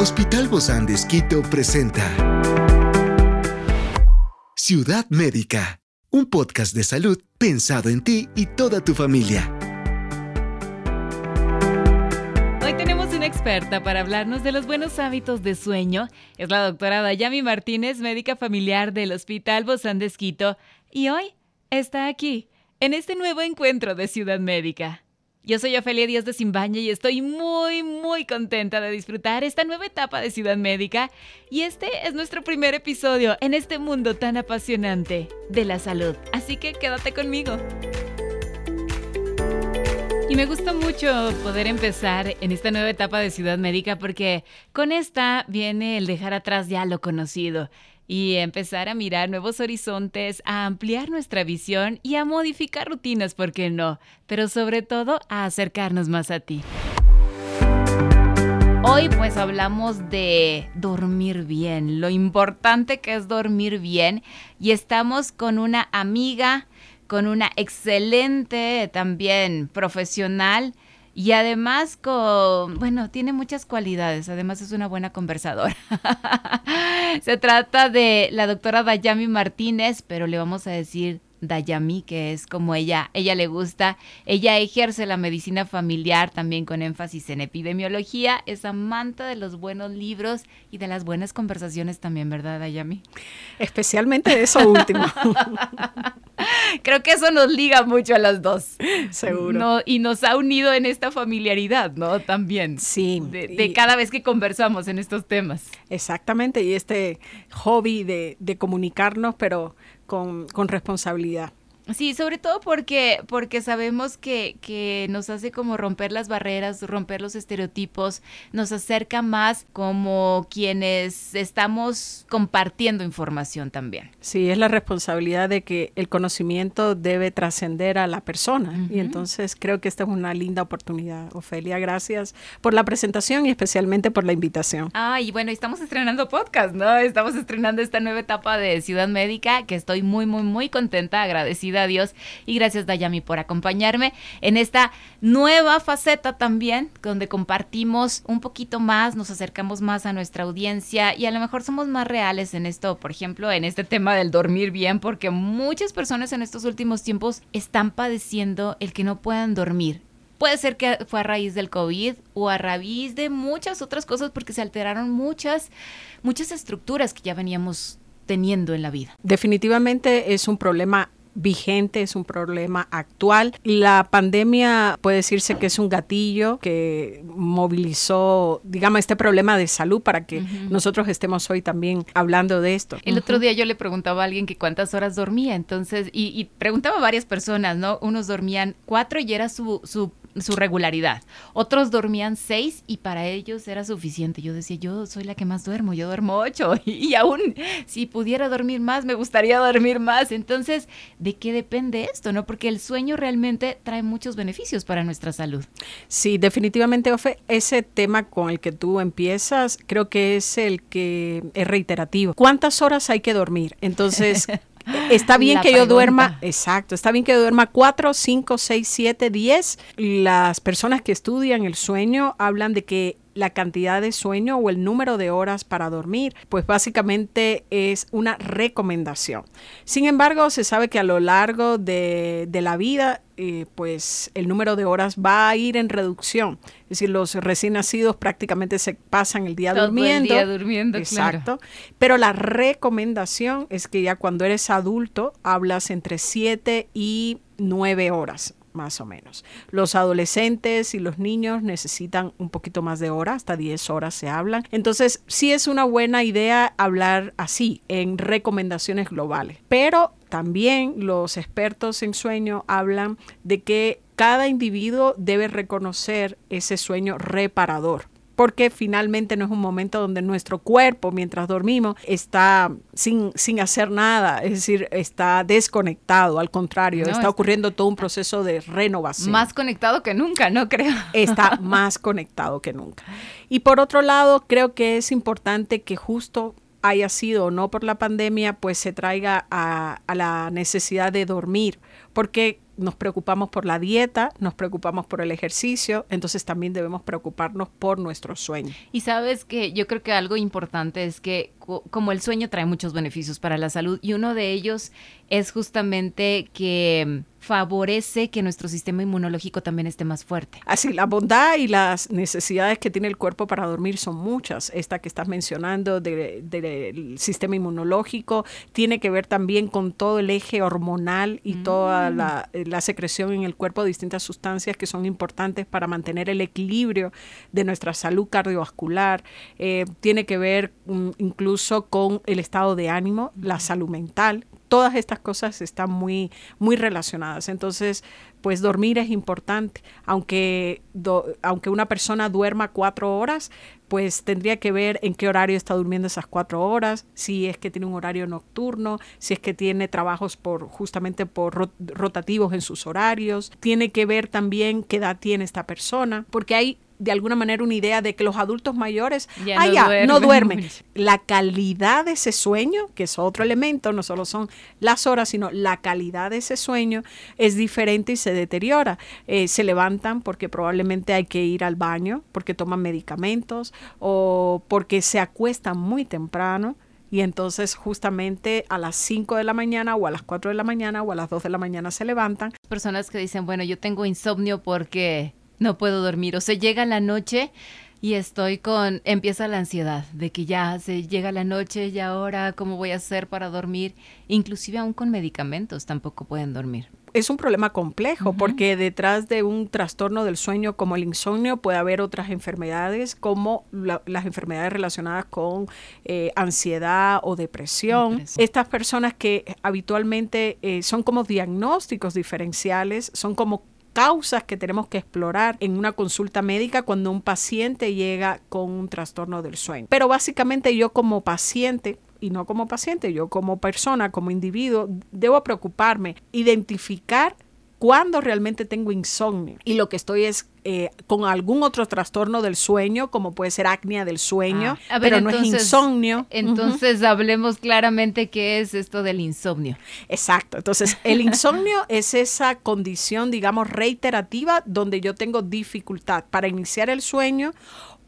Hospital Bozán de Esquito presenta Ciudad Médica, un podcast de salud pensado en ti y toda tu familia. Hoy tenemos una experta para hablarnos de los buenos hábitos de sueño. Es la doctora Dayami Martínez, médica familiar del Hospital Bozán de Esquito, y hoy está aquí, en este nuevo encuentro de Ciudad Médica. Yo soy Ofelia Díaz de Simbaña y estoy muy, muy contenta de disfrutar esta nueva etapa de Ciudad Médica. Y este es nuestro primer episodio en este mundo tan apasionante de la salud. Así que quédate conmigo. Y me gusta mucho poder empezar en esta nueva etapa de Ciudad Médica porque con esta viene el dejar atrás ya lo conocido y empezar a mirar nuevos horizontes, a ampliar nuestra visión y a modificar rutinas, ¿por qué no? Pero sobre todo a acercarnos más a ti. Hoy pues hablamos de dormir bien, lo importante que es dormir bien y estamos con una amiga, con una excelente también profesional y además con, bueno, tiene muchas cualidades, además es una buena conversadora. Se trata de la doctora Dayami Martínez, pero le vamos a decir Dayami, que es como ella, ella le gusta. Ella ejerce la medicina familiar también con énfasis en epidemiología. Es amante de los buenos libros y de las buenas conversaciones también, ¿verdad, Dayami? Especialmente de eso último. Creo que eso nos liga mucho a las dos. Seguro. y nos ha unido en esta familiaridad, ¿no? También. Sí. De, cada vez que conversamos en estos temas. Exactamente, y este hobby de, de comunicarnos, pero con, con responsabilidad. Sí, sobre todo porque, porque sabemos que, que, nos hace como romper las barreras, romper los estereotipos, nos acerca más como quienes estamos compartiendo información también. Sí, es la responsabilidad de que el conocimiento debe trascender a la persona. Y entonces creo que esta es una linda oportunidad. Ofelia, gracias por la presentación y especialmente por la invitación. Ah, y bueno, estamos estrenando podcast, ¿no? Estamos estrenando esta nueva etapa de Ciudad Médica que estoy muy, muy, muy contenta, agradecida a Dios. Y gracias, Dayami, por acompañarme en esta nueva faceta también, donde compartimos un poquito más, nos acercamos más a nuestra audiencia y a lo mejor somos más reales en esto, por ejemplo, en este tema del dormir bien, porque muchas personas en estos últimos tiempos están padeciendo el que no puedan dormir. Puede ser que fue a raíz del COVID o a raíz de muchas otras cosas porque se alteraron muchas, muchas estructuras que ya veníamos teniendo en la vida. Definitivamente es un problema vigente, es un problema actual. La pandemia puede decirse que es un gatillo que movilizó, digamos, este problema de salud para que nosotros estemos hoy también hablando de esto. El otro día yo le preguntaba a alguien que cuántas horas dormía, entonces, y, y preguntaba a varias personas, ¿no? Unos dormían cuatro y era su, su su regularidad. Otros dormían seis y para ellos era suficiente. Yo decía, yo soy la que más duermo, yo duermo ocho y, aún si pudiera dormir más, me gustaría dormir más. Entonces, ¿de qué depende esto? no Porque el sueño realmente trae muchos beneficios para nuestra salud. Sí, definitivamente, Ofe, ese tema con el que tú empiezas, creo que es el que es reiterativo. ¿Cuántas horas hay que dormir? Entonces, Está bien que yo duerma, exacto, está bien que yo duerma 4, 5, 6, 7, 10. Las personas que estudian el sueño hablan de que la cantidad de sueño o el número de horas para dormir, pues básicamente es una recomendación. Sin embargo, se sabe que a lo largo de, la vida, eh, pues el número de horas va a ir en reducción. Es decir, los recién nacidos prácticamente se pasan el día durmiendo. El día durmiendo, Exacto. Pero la recomendación es que ya cuando eres adulto hablas entre 7 y 9 horas más o menos. Los adolescentes y los niños necesitan un poquito más de horas, hasta 10 horas se hablan. Entonces, sí es una buena idea hablar así, en recomendaciones globales. Pero también los expertos en sueño hablan de que cada individuo debe reconocer ese sueño reparador porque finalmente no es un momento donde nuestro cuerpo, mientras dormimos, está sin, sin hacer nada, es decir, está desconectado, al contrario, está ocurriendo todo un proceso de renovación. Más conectado que nunca, ¿no creo? Está más conectado que nunca. Y por otro lado, creo que es importante que justo haya sido o no por la pandemia, pues se traiga a, a la necesidad de dormir, porque nos preocupamos por la dieta, nos preocupamos por el ejercicio, entonces también debemos preocuparnos por nuestro sueño. Y sabes que yo creo que algo importante es que como el sueño trae muchos beneficios para la salud y uno de ellos es justamente que favorece que nuestro sistema inmunológico también esté más fuerte. Así, la bondad y las necesidades que tiene el cuerpo para dormir son muchas. Esta que estás mencionando del sistema inmunológico tiene que ver también con todo el eje hormonal y toda mm. la, secreción en el cuerpo de distintas sustancias que son importantes para mantener el equilibrio de nuestra salud cardiovascular. Eh, tiene que ver mm, incluso con el estado de ánimo, la salud mental, todas estas cosas están muy, muy relacionadas. Entonces, pues dormir es importante. Aunque, aunque una persona duerma cuatro horas, pues tendría que ver en qué horario está durmiendo esas cuatro horas, si es que tiene un horario nocturno, si es que tiene trabajos por justamente por rotativos en sus horarios. Tiene que ver también qué edad tiene esta persona, porque hay de alguna manera una idea de que los adultos mayores ya, ah, no, duermen. La calidad de ese sueño, que es otro elemento, no solo son las horas, sino la calidad de ese sueño es diferente y se deteriora. Eh, se levantan porque probablemente hay que ir al baño, porque toman medicamentos o porque se acuestan muy temprano. Y entonces justamente a las 5 de la mañana o a las 4 de la mañana o a las 2 de la mañana se levantan. Personas que dicen, bueno, yo tengo insomnio porque no puedo dormir. O sea, llega la noche y estoy con, empieza la ansiedad de que ya se llega la noche y ahora cómo voy a hacer para dormir. Inclusive aún con medicamentos tampoco pueden dormir. Es un problema complejo porque detrás de un trastorno del sueño como el insomnio puede haber otras enfermedades como las enfermedades relacionadas con eh, ansiedad o depresión. Estas personas que habitualmente eh, son como diagnósticos diferenciales, son como causas que tenemos que explorar en una consulta médica cuando un paciente llega con un trastorno del sueño. Pero básicamente yo como paciente y no como paciente, yo como persona, como individuo, debo preocuparme, identificar cuando realmente tengo insomnio y lo que estoy es eh, con algún otro trastorno del sueño, como puede ser acnia del sueño, ah, pero no es insomnio. Entonces hablemos claramente qué es esto del insomnio. Exacto. Entonces el insomnio es esa condición, digamos, reiterativa donde yo tengo dificultad para iniciar el sueño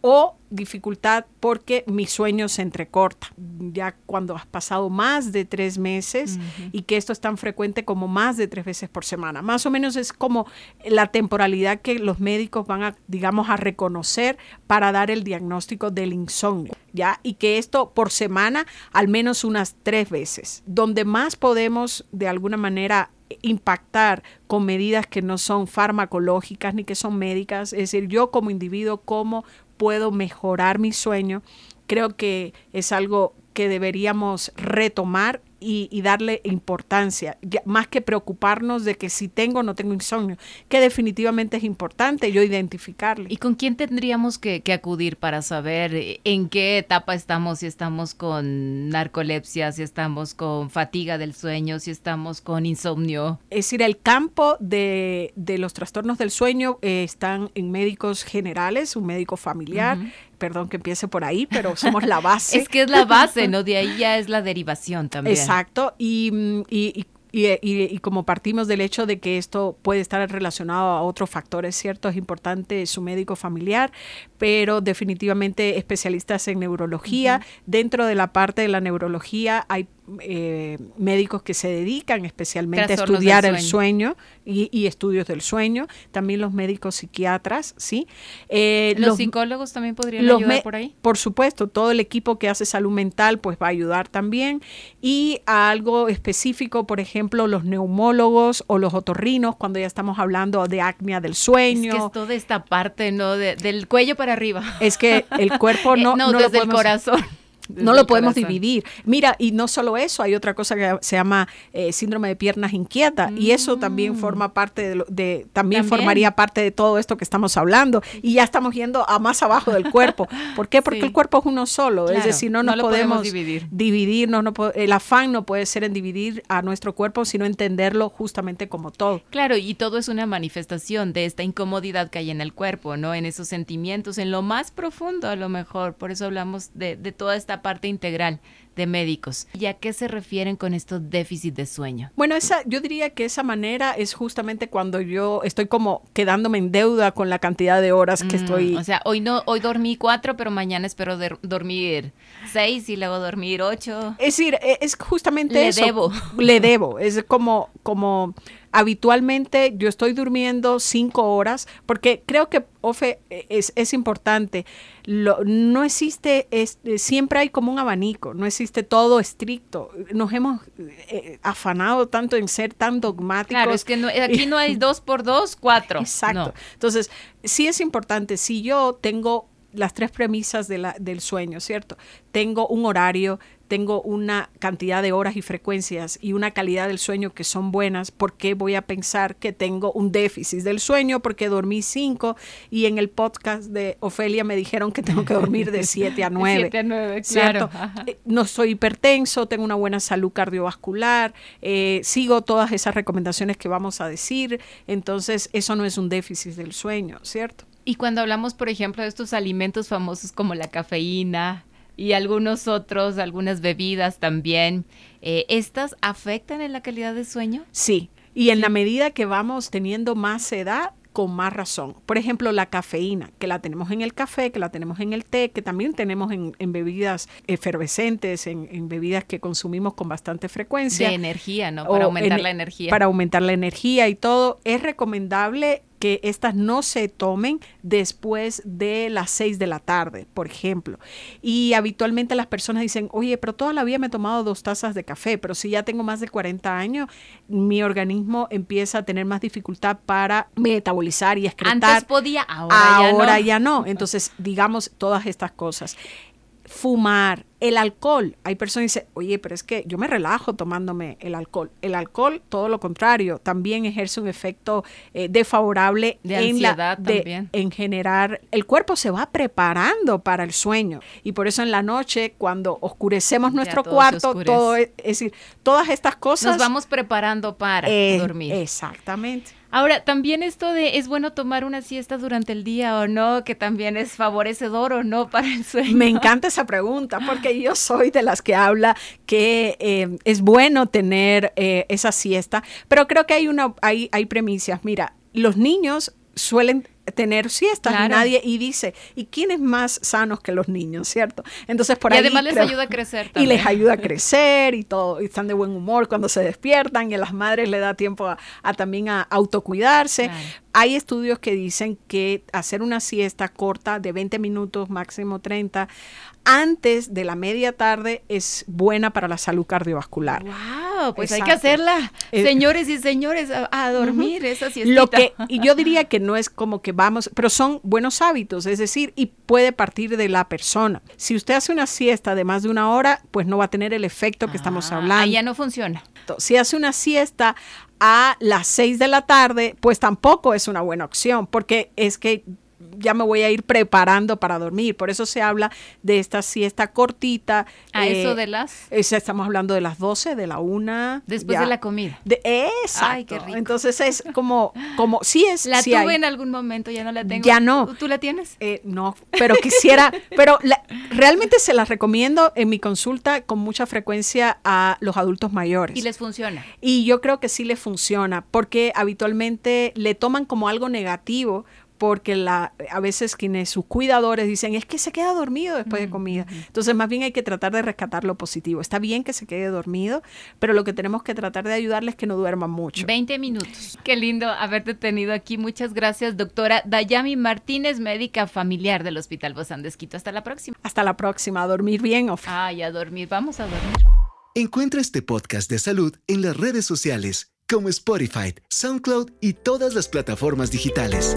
o dificultad porque mi sueño se entrecorta. Ya cuando has pasado más de tres meses y que esto es tan frecuente como más de tres veces por semana. Más o menos es como la temporalidad que los médicos van a, digamos, a reconocer para dar el diagnóstico del insomnio. ¿Ya? Y que esto por semana al menos unas tres veces. Donde más podemos de alguna manera impactar con medidas que no son farmacológicas ni que son médicas, es decir, yo como individuo, cómo puedo mejorar mi sueño, creo que es algo que deberíamos retomar y, darle importancia, más que preocuparnos de que si tengo o no tengo insomnio, que definitivamente es importante yo identificarle. ¿Y con quién tendríamos que, acudir para saber en qué etapa estamos, si estamos con narcolepsia, si estamos con fatiga del sueño, si estamos con insomnio? Es decir, el campo de, los trastornos del sueño eh, están en médicos generales, un médico familiar, perdón que empiece por ahí, pero somos la base. es que es la base, ¿no? De ahí ya es la derivación también. Exacto, y, y, y, como partimos del hecho de que esto puede estar relacionado a otros factores, ¿cierto? Es importante su médico familiar, pero definitivamente especialistas en neurología. Dentro de la parte de la neurología hay eh, médicos que se dedican especialmente a estudiar el sueño y, estudios del sueño, también los médicos psiquiatras, ¿sí? Eh, ¿Los, psicólogos también podrían ayudar por ahí? Por supuesto, todo el equipo que hace salud mental pues va a ayudar también y a algo específico, por ejemplo, los neumólogos o los otorrinos cuando ya estamos hablando de acnia del sueño. Es que es toda esta parte, ¿no? del cuello para arriba. Es que el cuerpo no... no, desde el corazón no lo podemos dividir. Mira, y no solo eso, hay otra cosa que se llama eh, síndrome de piernas inquietas y eso también mm. forma parte de, también, formaría parte de todo esto que estamos hablando y ya estamos yendo a más abajo del cuerpo. ¿Por qué? Porque el cuerpo es uno solo, es decir, no nos podemos, dividir. dividirnos, no, el afán no puede ser en dividir a nuestro cuerpo, sino entenderlo justamente como todo. Claro, y todo es una manifestación de esta incomodidad que hay en el cuerpo, ¿no? En esos sentimientos, en lo más profundo a lo mejor, por eso hablamos de, de toda esta una parte integral de médicos. ¿Y a qué se refieren con estos déficits de sueño? Bueno, esa, yo diría que esa manera es justamente cuando yo estoy como quedándome en deuda con la cantidad de horas que Mm, estoy. O sea, hoy no, hoy dormí cuatro, pero mañana espero de- dormir seis y luego dormir ocho. Es decir, e- es justamente Le eso. debo. Le debo. Es como, como habitualmente yo estoy durmiendo cinco horas, porque creo que, Ofe, es, es importante. Lo- no existe, es- siempre hay como un abanico, no existe todo estricto. Nos hemos eh, afanado tanto en ser tan dogmáticos. Claro, es que no- aquí no hay dos por dos, cuatro. Exacto. No. Entonces, sí es importante, si yo tengo las tres premisas de la- del sueño, ¿cierto? Tengo un horario, tengo una cantidad de horas y frecuencias y una calidad del sueño que son buenas, ¿por qué voy a pensar que tengo un déficit del sueño? Porque dormí cinco y en el podcast de Ofelia me dijeron que tengo que dormir de siete a nueve. Siete a nueve, ¿cierto? claro. Ajá. Eh, No soy hipertenso, tengo una buena salud cardiovascular, eh, sigo todas esas recomendaciones que vamos a decir, entonces eso no es un déficit del sueño, ¿cierto? Y cuando hablamos, por ejemplo, de estos alimentos famosos como la cafeína y algunos otros, algunas bebidas también, eh, ¿estas afectan en la calidad de sueño? Sí, y en la medida que vamos teniendo más edad, con más razón. Por ejemplo, la cafeína, que la tenemos en el café, que la tenemos en el té, que también tenemos en, en bebidas efervescentes, en, en bebidas que consumimos con bastante frecuencia. De energía, ¿no? Para aumentar en- la energía. Para aumentar la energía y todo. Es recomendable que estas no se tomen después de las 6 de la tarde, por ejemplo. Y habitualmente las personas dicen, oye, pero toda la vida me he tomado dos tazas de café, pero si ya tengo más de 40 años, mi organismo empieza a tener más dificultad para metabolizar y excretar. Antes podía, ahora, Ahora ya no. ya no. Entonces, digamos todas estas cosas. Fumar, el alcohol. Hay personas que dicen, oye, pero es que yo me relajo tomándome el alcohol. El alcohol, todo lo contrario, también ejerce un efecto eh, desfavorable De en, la- ansiedad de- también. en generar. El cuerpo se va preparando para el sueño. Y por eso en la noche, cuando oscurecemos nuestro todo cuarto, todo es, es decir, todas estas cosas. Nos vamos preparando para eh, dormir. Exactamente. Ahora, también esto de es bueno tomar una siesta durante el día o no, que también es favorecedor o no para el sueño. Me encanta esa pregunta porque yo soy de las que habla que eh, es bueno tener eh, esa siesta, pero creo que hay una hay, hay premisas. Mira, los niños suelen tener siestas Claro. nadie y dice y quiénes más sanos que los niños cierto entonces por y ahí además les creo- ayuda a crecer y les ayuda a crecer y todo, y están de buen humor cuando se despiertan y a las madres le da tiempo a, a también a autocuidarse. Claro. Hay estudios que dicen que hacer una siesta corta de 20 minutos, máximo 30, antes de la media tarde es buena para la salud cardiovascular. Wow, pues hay que hacerla, Eh, señores y señores, a, a dormir esa siestita. Lo que, y yo diría que no es como que vamos, pero son buenos hábitos, es decir, y puede partir de la persona. Si usted hace una siesta de más de una hora, pues no va a tener el efecto que estamos Ah, hablando. ahí ya no funciona. Si hace una siesta a las 6 de la tarde, pues tampoco es una buena opción, porque es que ya me voy a ir preparando para dormir. Por eso se habla de esta siesta cortita. A eh, eso de las es- estamos hablando de las 12, de la 1. después de la comida. De, exacto. Ay, qué rico. Entonces es como, como, sí es. La sí tuve hay. en algún momento, ya no la tengo. Ya no. ¿Tú, tú la tienes? Eh, no, pero quisiera, pero la- realmente se las recomiendo en mi consulta con mucha frecuencia a los adultos mayores. Y les funciona. Y yo creo que sí le funciona, porque habitualmente le toman como algo negativo, porque la, a veces quienes sus cuidadores dicen es que se queda dormido después de comida. Entonces, más bien hay que tratar de rescatar lo positivo. Está bien que se quede dormido, pero lo que tenemos que tratar de ayudarles es que no duerman mucho. 20 minutos. Qué lindo haberte tenido aquí. Muchas gracias, doctora Dayami Martínez, médica familiar del Hospital Bozán de Esquito. Hasta la próxima. Hasta la próxima, a dormir bien. Ofe. Ay, a dormir. Vamos a dormir. Encuentra este podcast de salud en las redes sociales como Spotify, SoundCloud y todas las plataformas digitales.